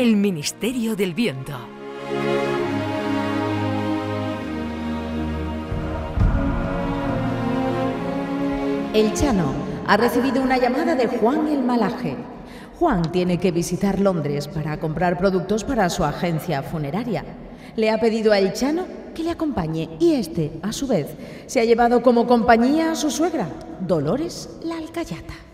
El Ministerio del Viento. El Chano ha recibido una llamada de Juan el Malaje. Juan tiene que visitar Londres para comprar productos para su agencia funeraria. Le ha pedido a El Chano que le acompañe y este, a su vez, se ha llevado como compañía a su suegra, Dolores la Alcayata.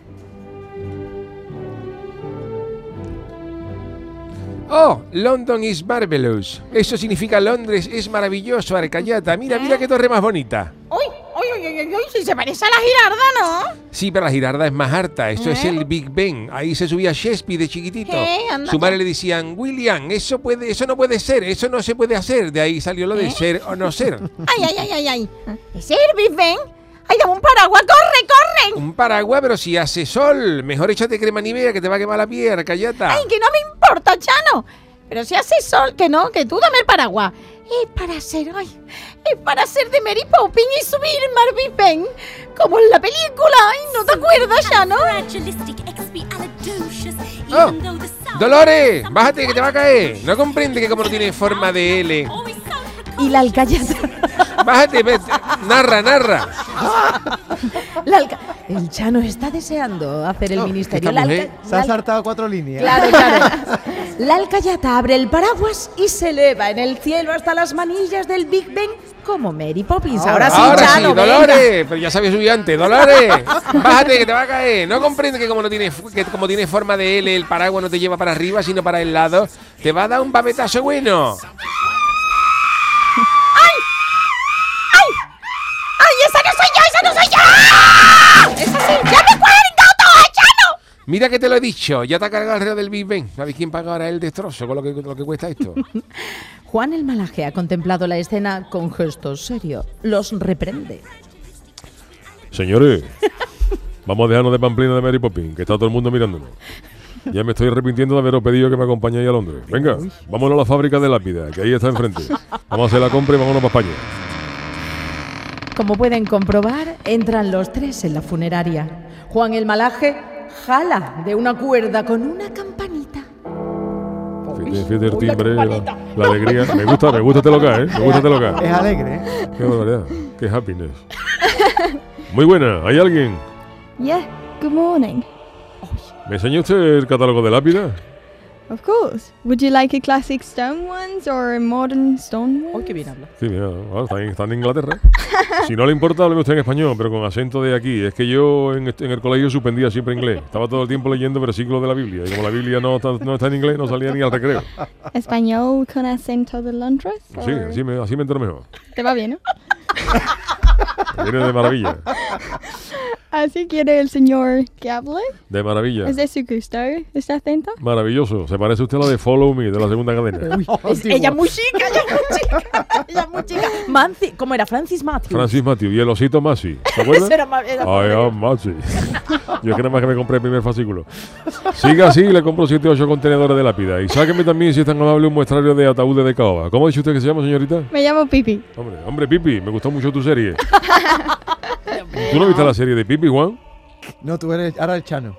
Oh, London is marvelous. Eso significa Londres es maravilloso, Arcayata. Mira, mira qué torre más bonita. ¡Uy! ¡Uy, uy, uy, uy! Si se parece a la girarda, ¿no? Sí, pero la girarda es más harta. Esto es el Big Ben. Ahí se subía Shakespeare de chiquitito. ¿Eh? Anda Su madre le decían, William, eso puede, eso no puede ser, eso no se puede hacer. De ahí salió lo de ser o no ser. ¡Ay, ay, ay, ay, ay! ¿Ese es el Big Ben? ¡Ay, dame un paraguas! ¡Corre, corre! Un paraguas, pero si hace sol. Mejor échate crema nivea que te va a quemar la piel, Arcayata. ¡Ay, que no me importa, Chano! Pero si hace sol, que no, que tú dame el paraguas. Es para ser, ay, es para ser de Mary Poppins y subirme al Big Ben. Como en la película, ay, ¿no te acuerdas, Chano? Oh, Dolores, bájate que te va a caer. No comprende que como no tiene forma de L. Y la Alcayata. Bájate, vete. narra, narra. la Alca- El Chano está deseando hacer el ministerio. esta La mujer Alca- Se la ha Al- saltado cuatro líneas. Claro, claro. La Alcayata abre el paraguas y se eleva en el cielo hasta las manillas del Big Ben como Mary Poppins. Ahora, sí, Ahora Chano, sí, venga. Dolores, pero ya sabía subir antes. Dolores, bájate que te va a caer. No comprende que como no tiene que como tiene forma de L, el paraguas no te lleva para arriba, sino para el lado. Te va a dar un babetazo bueno. Mira que te lo he dicho, ya te ha cargado alrededor del Big Ben. ¿Sabes quién paga ahora el destrozo con lo que, lo que cuesta esto? Juan el Malaje ha contemplado la escena con gesto serio. Los reprende. Señores, vamos a dejarnos de pamplina de Mary Poppins, que está todo el mundo mirándonos. Ya me estoy arrepintiendo de haberos pedido que me acompañéis a Londres. Venga, vámonos a la fábrica de lápida, que ahí está enfrente. Vamos a hacer la compra y vámonos para España. Como pueden comprobar, entran los tres en la funeraria. Juan el Malaje jala de una cuerda con una campanita. Fíjate, fíjate el timbre, la, la alegría. Me gusta, me gusta este local, ¿eh? Me gusta este local. Es alegre, ¿eh? Qué barbaridad, qué happiness. Muy buena, ¿hay alguien? Yeah, good morning. ¿Me enseña usted el catálogo de lápida? Of course. Would you like a classic stone ones or a modern stone one? ¡Uy, qué bien habla! Sí, mira, ah, está, en, está en Inglaterra. Si no le importa, hable usted en español, pero con acento de aquí. Es que yo en, en el colegio suspendía siempre inglés. Estaba todo el tiempo leyendo versículos de la Biblia. Y como la Biblia no está, no está en inglés, no salía ni al recreo. Español con acento de Londres? Sí, or- así me, así me entero mejor. Te va bien, ¿no? Viene de maravilla. Así quiere el señor que hable. De maravilla. ¿Es de su gusto este acento? Maravilloso. Se parece usted a la de Follow Me, de la segunda cadena. Es- ella es muy chica, ella es muy chica. Ella es muy chica. Manci, ¿cómo era? Francis Matthews. Francis Matthew y el osito Masi. ¿Se acuerdan? Ese era era I am Masi. Yo es que nada más que me compré el primer fascículo. Siga así y le compro 7 o 8 contenedores de lápida. Y sáqueme también, si es tan amable, un muestrario de ataúdes de caoba. ¿Cómo dice usted que se llama, señorita? Me llamo Pipi. Hombre, hombre, Pipi, me gustó mucho tu serie. ¿Tú no viste la serie de Pipi, Juan? No, tú eres ahora el Chano.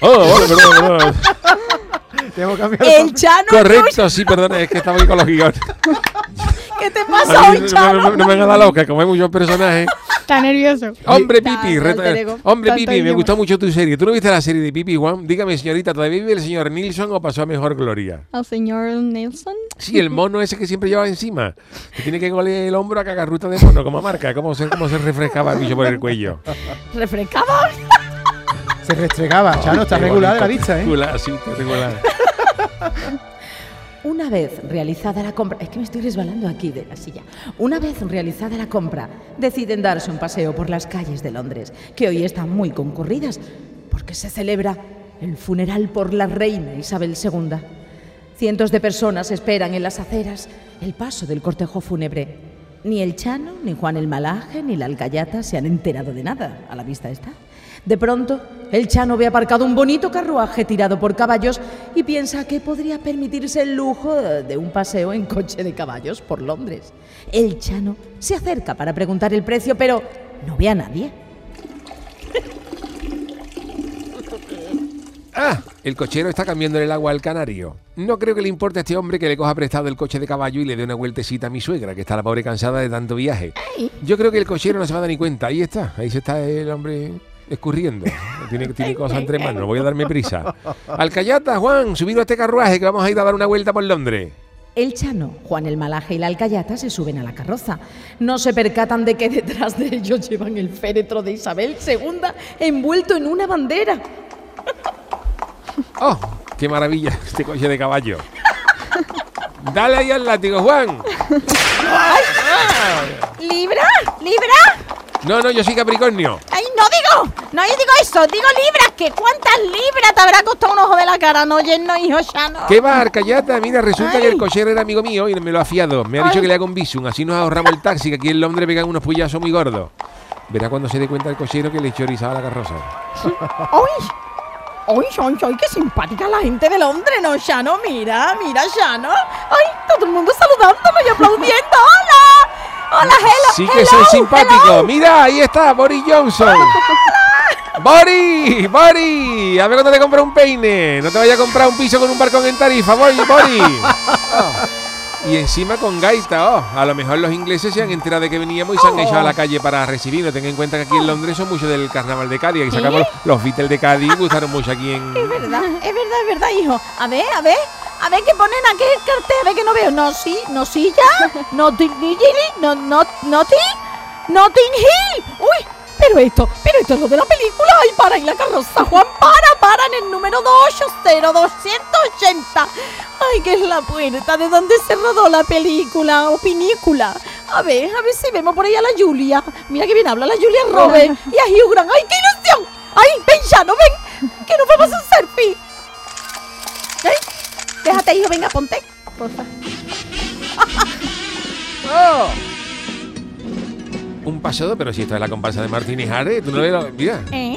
Ah, vale, perdón, perdón. Tengo que cambiar El Chano. Correcto, sí, perdón, es que estaba ahí con los gigantes. ¿Qué te pasa hoy, no, Chano? no- no me haga la loca, como hay muchos personajes. Está nervioso. Hombre, Pipi, hombre, Pipi, me gustó mucho tu serie. ¿Tú no viste la serie de Pipi, Juan? Dígame, señorita, ¿todavía vive el señor Nilsson o pasó a mejor gloria? El señor Nelson. Sí, el mono ese que siempre llevaba encima. Que tiene que golear el hombro a cagarruta de mono, como marca. ¿Cómo se, cómo se refrescaba el bicho por el cuello? ¿Refrescaba? Se restregaba. Chano, está regular de la vista, ¿eh? Regular, sí, está regular. Una vez realizada la compra, es que me estoy resbalando aquí de la silla. Una vez realizada la compra, deciden darse un paseo por las calles de Londres, que hoy están muy concurridas, porque se celebra el funeral por la reina Isabel II. Cientos de personas esperan en las aceras el paso del cortejo fúnebre. Ni el Chano, ni Juan el Malaje, ni la Alcayata se han enterado de nada, a la vista está. De pronto, el Chano ve aparcado un bonito carruaje tirado por caballos y piensa que podría permitirse el lujo de un paseo en coche de caballos por Londres. El Chano se acerca para preguntar el precio, pero no ve a nadie. Ah, el cochero está cambiando el agua al canario. No creo que le importe a este hombre que le coja prestado el coche de caballo y le dé una vueltecita a mi suegra, que está la pobre cansada de tanto viaje. Yo creo que el cochero no se va a dar ni cuenta. Ahí está, ahí se está el hombre escurriendo. Tiene, tiene cosas entre manos, voy a darme prisa. Alcayata, Juan, subido a este carruaje que vamos a ir a dar una vuelta por Londres. El Chano, Juan el Malaje y la Alcayata se suben a la carroza. No se percatan de que detrás de ellos llevan el féretro de Isabel II envuelto en una bandera. ¡Oh! ¡Qué maravilla este coche de caballo! Dale ahí al látigo, Juan. ¿Libra? ¿Libra? No, no, yo soy Capricornio. ¡Ay, no digo! No yo digo eso, digo libras. ¿Que cuántas libras te habrá costado un ojo de la cara? No, no, hijo, ya no. ¿Qué va, Arcayata? Mira, resulta que el cochero era amigo mío y me lo ha fiado. Me ha dicho que le haga un visum, así nos ahorramos el taxi, que aquí en Londres pegan unos puyazos muy gordos. Verá cuando se dé cuenta el cochero que le chorizaba la carroza. ¡Ay! ¡Ay, ay, ay! ¡Qué simpática la gente de Londres, no, Shano! Mira, mira, Shano. ¡Ay, todo el mundo saludándome y aplaudiendo! ¡Hola! ¡Hola, hello! Sí que hello, soy simpático. hello. Mira, ahí está, Boris Johnson. ¡Boris! ¡Boris! A ver cuándo te compras un peine. No te vayas a comprar un piso con un balcón en tarifa, Boris. Boris. Oh. Y encima con gaita, oh. A lo mejor los ingleses se han enterado de que veníamos y se han echado a la calle para recibirnos. Ten en cuenta que aquí en Londres son muchos del carnaval de Cádiz. Aquí sacamos los Beatles de Cádiz gustaron mucho aquí en. Es verdad, es verdad, es verdad, hijo. A ver, a ver, a ver qué ponen aquí el cartel, a ver que no veo. No, sí, no, sí, ya. No, no, no, no, Notting Hill. Uy, pero esto, pero esto es lo de la película. Ay, para ahí la carroza, Juan, para, para en el número 280-280. Ay, que es la puerta de donde se rodó la película o pinícula. A ver, a ver si vemos por ahí a la Julia. Mira que bien habla la Julia Robert y a Hugh Grant. ¡Ay, qué ilusión! ¡Ay, ven ya, no ven! ¡Que nos vamos a un selfie! ¿Eh? Déjate, hijo, venga, ponte. Porfa. Un pero si esto es la comparsa de Martín y Jare, tú no ves lo- Mira. ¿Eh?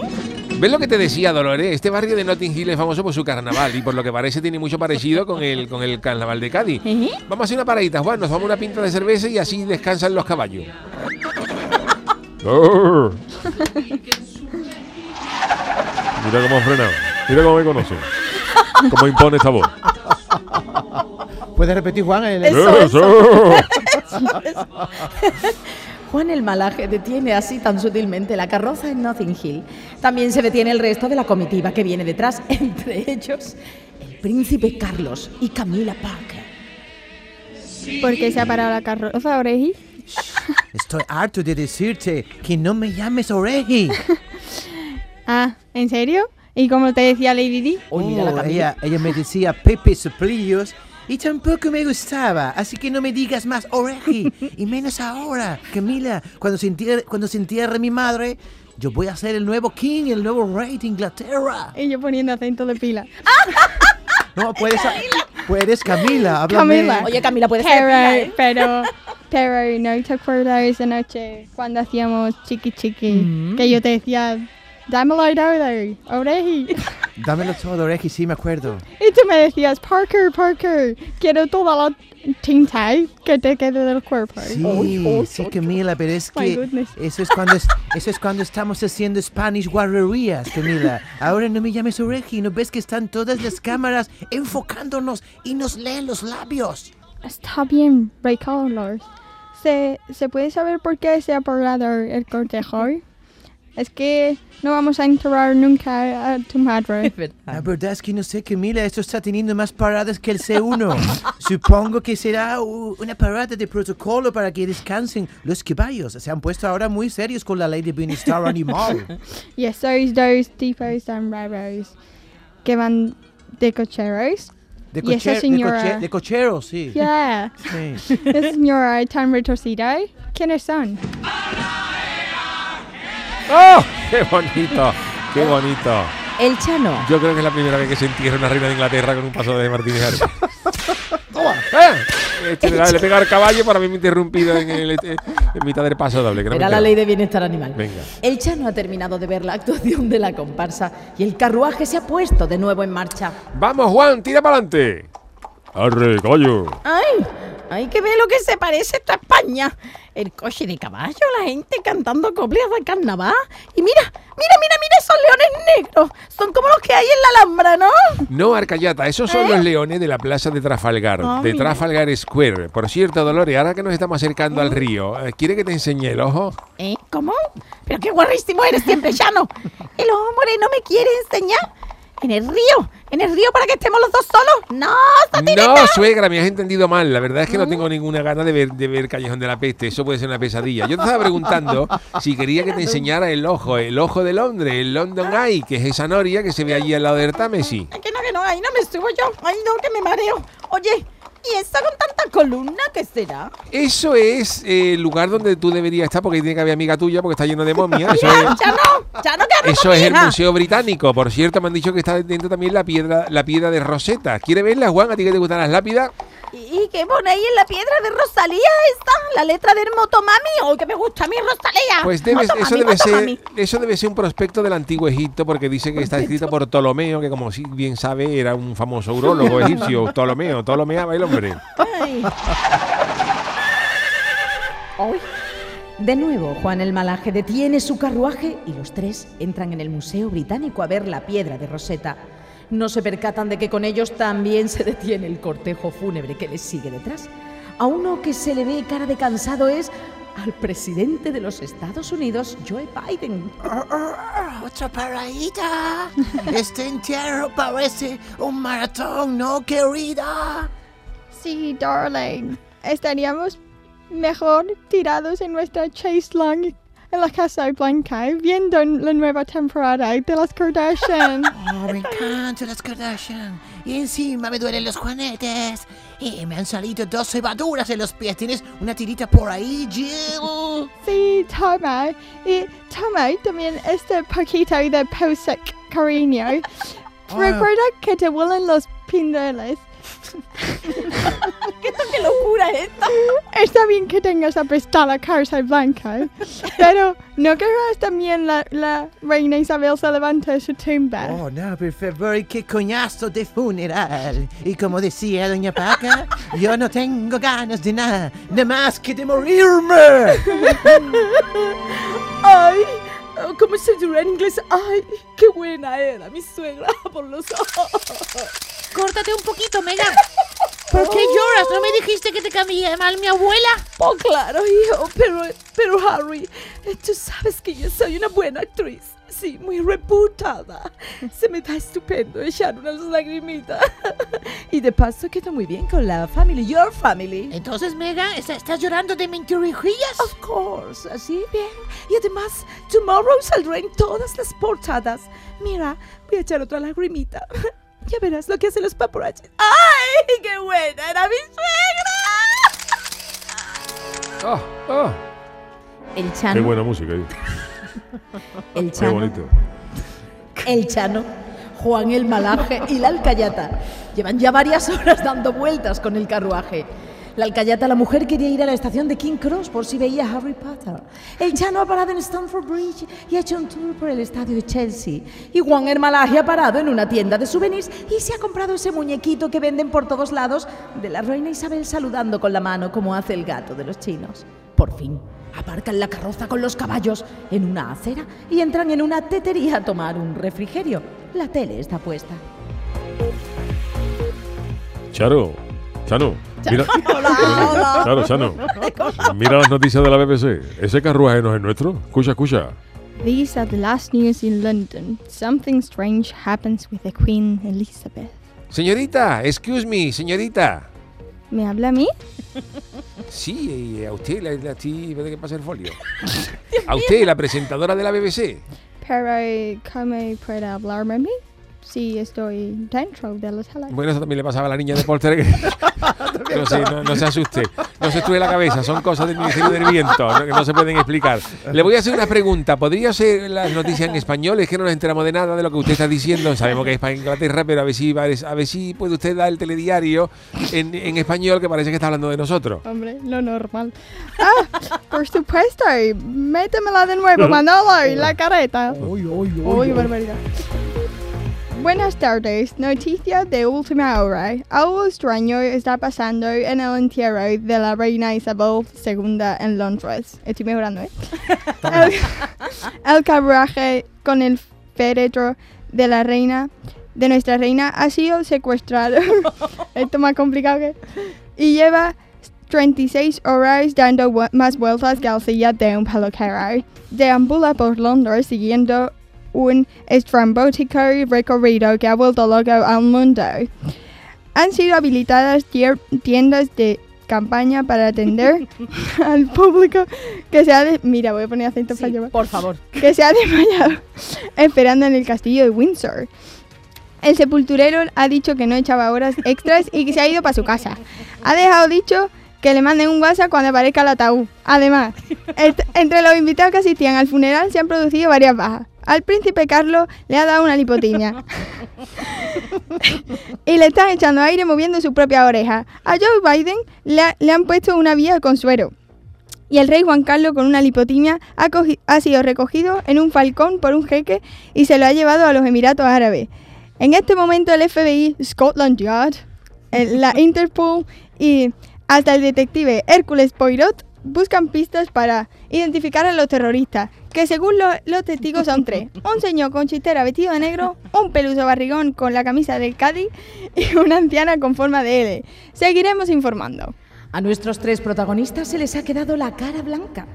¿Ves lo que te decía, Dolores? Este barrio de Notting Hill es famoso por su carnaval y por lo que parece tiene mucho parecido con el, con el carnaval de Cádiz. ¿Eh? Vamos a hacer una paradita, Juan. Nos vamos a una pinta de cerveza y así descansan los caballos. Oh. Mira cómo ha frenado. Mira cómo me conoce. Cómo impone esta voz. ¿Puedes repetir, Juan? El, Eso, ¡Eso! Juan el Malaje detiene así tan sutilmente la carroza en Notting Hill. También se detiene el resto de la comitiva que viene detrás, entre ellos el príncipe Carlos y Camila Parker. ¿Por qué se ha parado la carroza, Oreji? Estoy harto de decirte que no me llames Oreji. Ah, ¿en serio? ¿Y como te decía Lady Di? Uy, mira la Oh, Camila. ella, ella me decía Pepe Soplillos y tampoco me gustaba, así que no me digas más Oreji, y menos ahora. Camila, cuando se, entierre, cuando se entierre mi madre, yo voy a ser el nuevo king, el nuevo rey de Inglaterra. Y yo poniendo acento de pila. No, puedes, puedes Camila, háblame. Camila. Oye, Camila, puede ser. Pero, pero, pero, ¿no te acuerdas esa noche cuando hacíamos chiqui chiqui? Que yo te decía, dámelo todo, Oreji. Dámelo todo, Oreji, sí me acuerdo. Y tú me decías, Parker, Parker, quiero toda la tinta que te quede del cuerpo. Sí, sí, Camila, pero es que eso es cuando es- eso es cuando estamos haciendo Spanish guarrerías, Camila. Ahora no me llames Oreji, ¿no ves que están todas las cámaras enfocándonos y nos leen los labios? Está bien, Ray Carlos. ¿Se, ¿Se puede saber por qué se ha parado el cortejo? Es que no vamos a enterrar nunca a tu madre. La verdad es que no sé, Camila, esto está teniendo más paradas que el C1. Supongo que será una parada de protocolo para que descansen los caballos. Se han puesto ahora muy serios con la ley de bienestar animal. Y esos dos tipos tan raros que van de cocheros. De, ¿Y esa coche- de señora? coche- de cocheros, sí. Yeah. Sí. Esa señora tan retorcida. ¿Quiénes son? ¡Oh! ¡Qué bonito! ¡Qué bonito! El Chano. Yo creo que es la primera vez que se entierra una reina de Inglaterra con un paso de Martín y Jare. ¡Eh! Este le, le pega al caballo para mí me interrumpido en, el- en mitad del paso doble. Era la ley de bienestar animal. Venga. El Chano ha terminado de ver la actuación de la comparsa y el carruaje se ha puesto de nuevo en marcha. Vamos, Juan, tira para adelante. Arre, caballo. ¡Ay! Hay que ver lo que se parece esto a España. El coche de caballo, la gente cantando coplas de carnaval. Y mira, mira, mira, mira esos leones negros. Son como los que hay en la Alhambra, ¿no? No, Arcayata, esos son los leones de la plaza de Trafalgar, Ah, de mira. Trafalgar Square. Por cierto, Dolores, ahora que nos estamos acercando al río, eh, ¿quiere que te enseñe el ojo? ¿Eh? ¿Cómo? Pero qué guarrísimo eres siempre, Llano. El ojo moreno me quiere enseñar. En el río, en el río para que estemos los dos solos. No. No, suegra, me has entendido mal. La verdad es que no tengo ninguna gana de ver, de ver Callejón de la Peste. Eso puede ser una pesadilla. Yo te estaba preguntando si quería que te enseñara el ojo, el ojo de Londres, el London Eye, que es esa noria que se ve allí al lado del Támesis. Ay, que no, que no, ahí no me subo yo. Ay, no, que me mareo. Oye, ¿y esa con tanta columna qué será? Eso es eh, el lugar donde tú deberías estar, porque tiene que haber amiga tuya, porque está lleno de momias. Eso Mira, es, ya no, ya no, que hablo eso es el. Museo Británico. Por cierto, me han dicho que está dentro también la piedra, la piedra de Rosetta. ¿Quiere verla, Juan? ¿A ti que te gustan las lápidas? ¿Y qué pone ahí en la piedra de Rosalía esta? La letra del Motomami. ¡Oh, que me gusta a mí, Rosalía! Pues debe- Motomami, eso, debe ser, eso debe ser un prospecto del antiguo Egipto, porque dice que está escrito por Ptolomeo, que como si bien sabe era un famoso urólogo egipcio. Ptolomeo, Ptolomeaba el hombre. Ay. Ay, De nuevo, Juan el Malaje detiene su carruaje y los tres entran en el Museo Británico a ver la piedra de Rosetta. No se percatan de que con ellos también se detiene el cortejo fúnebre que les sigue detrás. A uno que se le ve cara de cansado es al presidente de los Estados Unidos, Joe Biden. Otra paradita. Este entierro parece un maratón, ¿no, querida? Sí, darling. Estaríamos mejor tirados en nuestra chase long en la Casa Blanca viendo la nueva temporada de las Kardashian. Oh, me encantan las Kardashian. Y encima me duelen los juanetes. Y me han salido dos cebaduras en los pies. ¿Tienes una tirita por ahí, Jill? sí, toma. Y toma también este paquito de Posec cariño. Recuerda que te vuelan los pindeles. ¡Qué locura es esta! Está bien que tengas apestada la Casa Blanca, pero ¿no querrás también la, la reina Isabel se levante de su tumba? Oh, no, por favor, qué coñazo de funeral. Y como decía doña Paca, yo no tengo ganas de nada, nada más que de morirme. ¡Ay! ¿Cómo se dirá en inglés? ¡Ay! ¡Qué buena era mi suegra por los ojos! Córtate un poquito, Megan. ¿Por qué lloras? ¿No me dijiste que te caía mal mi abuela? Oh, claro, hijo, pero, pero Harry, tú sabes que yo soy una buena actriz. Sí, muy reputada. Se me da estupendo echar unas lagrimitas. y de paso quedo muy bien con la family, your family. Entonces, Megan, ¿está- ¿estás llorando de mentirijillas? Of course, así bien. Y además, tomorrow saldré en todas las portadas. Mira, voy a echar otra lagrimita. Ya verás lo que hacen los paparazzi. ¡Ay, qué buena era mi suegra! Ah, ah. El Qué Chano, buena música ahí. el Qué Chano, bonito. el Chano, Juan el Malaje y la Alcayata llevan ya varias horas dando vueltas con el carruaje. La Alcayata, la mujer, quería ir a la estación de King Cross por si veía a Harry Potter. El Chano ha parado en Stamford Bridge y ha hecho un tour por el estadio de Chelsea. Y Juan el Malaje ha parado en una tienda de souvenirs y se ha comprado ese muñequito que venden por todos lados de la reina Isabel saludando con la mano como hace el gato de los chinos. Por fin, aparcan la carroza con los caballos en una acera y entran en una tetería a tomar un refrigerio. La tele está puesta. Charo, Chano, mira. Claro, Chano. Mira las noticias de la BBC. Ese carruaje no es nuestro. Escucha, escucha. These are the last news in London. Something strange happens with the Queen Elizabeth. Señorita, excuse me, señorita. ¿Me habla a mí? Sí, eh, a usted, la, la, sí, ¿puede que pase el folio? A usted, la presentadora de la BBC. Pero, ¿cómo puede hablarme a mí? Si estoy dentro de la tele. Bueno, eso también le pasaba a la niña de Poltergeist. no, sé, no, no se asuste. No se estruje la cabeza. Son cosas del Ministerio del Viento ¿no? que no se pueden explicar. Le voy a hacer una pregunta. ¿Podría ser las noticias en español? Es que no nos enteramos de nada de lo que usted está diciendo. Sabemos que es para Inglaterra, pero a ver si, a ver si puede usted dar el telediario en, en español que parece que está hablando de nosotros. Hombre, lo normal. Ah, por supuesto. Métemela de nuevo, Manolo, y la careta. Uy, barbaridad. Buenas tardes. Noticia de última hora. Algo extraño está pasando en el entierro de la reina Isabel II en Londres. Estoy mejorando, ¿eh? el, el carruaje con el féretro de la reina, de nuestra reina, ha sido secuestrado. Esto más complicado que... Y lleva 36 horas dando más vueltas que la silla de un peluquero. Deambula por Londres siguiendo un estrambótico recorrido que ha vuelto loco al mundo. Han sido habilitadas tiendas de campaña para atender al público que se ha de- mira voy a poner acento para llevar por favor. que se ha desmayado esperando en el castillo de Windsor. El sepulturero ha dicho que no echaba horas extras y que se ha ido para su casa. Ha dejado dicho que le manden un WhatsApp cuando aparezca el ataúd. Además, ent- entre los invitados que asistían al funeral se han producido varias bajas. Al príncipe Carlos le ha dado una lipotimia. y le están echando aire moviendo su propia oreja. A Joe Biden le, ha- le han puesto una vía con suero. Y el rey Juan Carlos, con una lipotimia, ha, ha sido recogido en un falcón por un jeque y se lo ha llevado a los Emiratos Árabes. En este momento el FBI, Scotland Yard, la Interpol y hasta el detective Hércules Poirot buscan pistas para identificar a los terroristas, que según lo- los testigos son tres. Un señor con chistera vestido de negro, un peluso barrigón con la camisa del Cádiz y una anciana con forma de L. Seguiremos informando. A nuestros tres protagonistas se les ha quedado la cara blanca.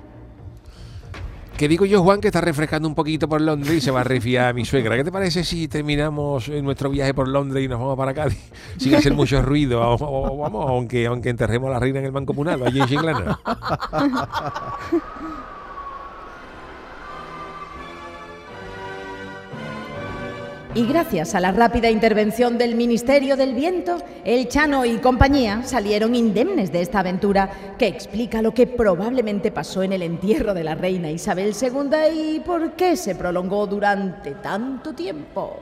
Que digo yo, Juan, que está refrescando un poquito por Londres y se va a refiar a mi suegra. ¿Qué te parece si terminamos nuestro viaje por Londres y nos vamos para Cádiz sin hacer mucho ruido? O- o- vamos, aunque, aunque enterremos a la reina en el Banco Comunal, allí en Chiclana. Y gracias a la rápida intervención del Ministerio del Viento, el Chano y compañía salieron indemnes de esta aventura que explica lo que probablemente pasó en el entierro de la reina Isabel II y por qué se prolongó durante tanto tiempo.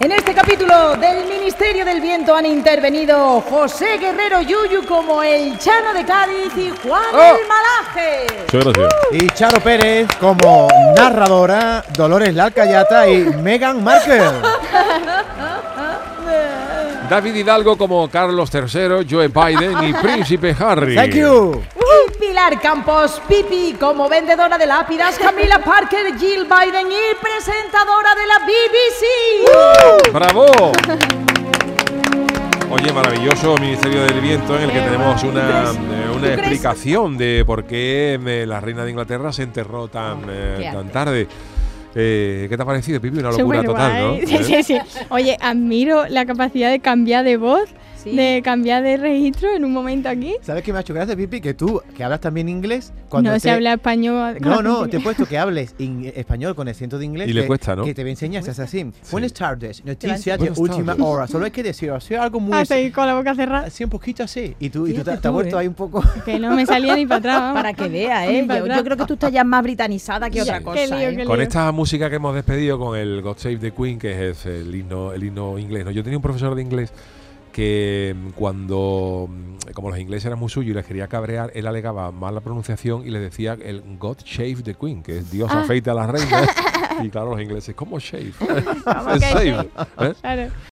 En este capítulo del Ministerio del Viento han intervenido José Guerrero Yuyu como el Chano de Cádiz y Juan Oh. el Malaje. Muchas gracias. Y Charo Pérez como narradora, Dolores Lalcayata y Meghan Markle. David Hidalgo como Carlos III, Joe Biden y Príncipe Harry. Thank you. Y Pilar Campos Pipi como vendedora de lápidas, Camila Parker, Jill Biden y presentadora de la BBC. ¡Bravo! Oye, maravilloso Ministerio del Viento en el que tenemos una, eh, ¿Tú una explicación de por qué eh, la reina de Inglaterra se enterró tan, eh, Qué tan tarde. Eh, ¿Qué te ha parecido, Pipi? Una locura total, ¿no? Sí, ¿Eh? sí, sí. Oye, admiro la capacidad de cambiar de voz, Sí. de cambiar de registro en un momento aquí. ¿Sabes qué me ha hecho gracia, Pipi? Que tú, que hablas también inglés, cuando no se habla español. No, no, te he puesto que hables in- español con acento de inglés. Y le que- cuesta, ¿no? Que te voy a enseñar, es así. Buenas tardes, noticias de última tardes. hora. Solo hay que decir, así algo muy... Ah, sí, con la boca cerrada. Así un poquito así. Y tú, y tú te, has vuelto ¿eh? ahí un poco... Que no me salía ni para atrás. vamos. Para que vea, ¿eh? Yo, yo creo que tú estás ya más britanizada que otra Sí. cosa. Qué lío, ¿eh? qué Con esta música que hemos despedido con el God Save the Queen, que es el himno, el himno inglés. ¿no? Yo tenía un profesor de inglés que mm, cuando, mm, como los ingleses eran muy suyos y les quería cabrear, él alegaba mal la pronunciación y le decía el God Shave the Queen, que es Dios Ah. afeita a la reina. y claro, los ingleses, ¿cómo shave? ¿Cómo shave? ¿eh? Claro.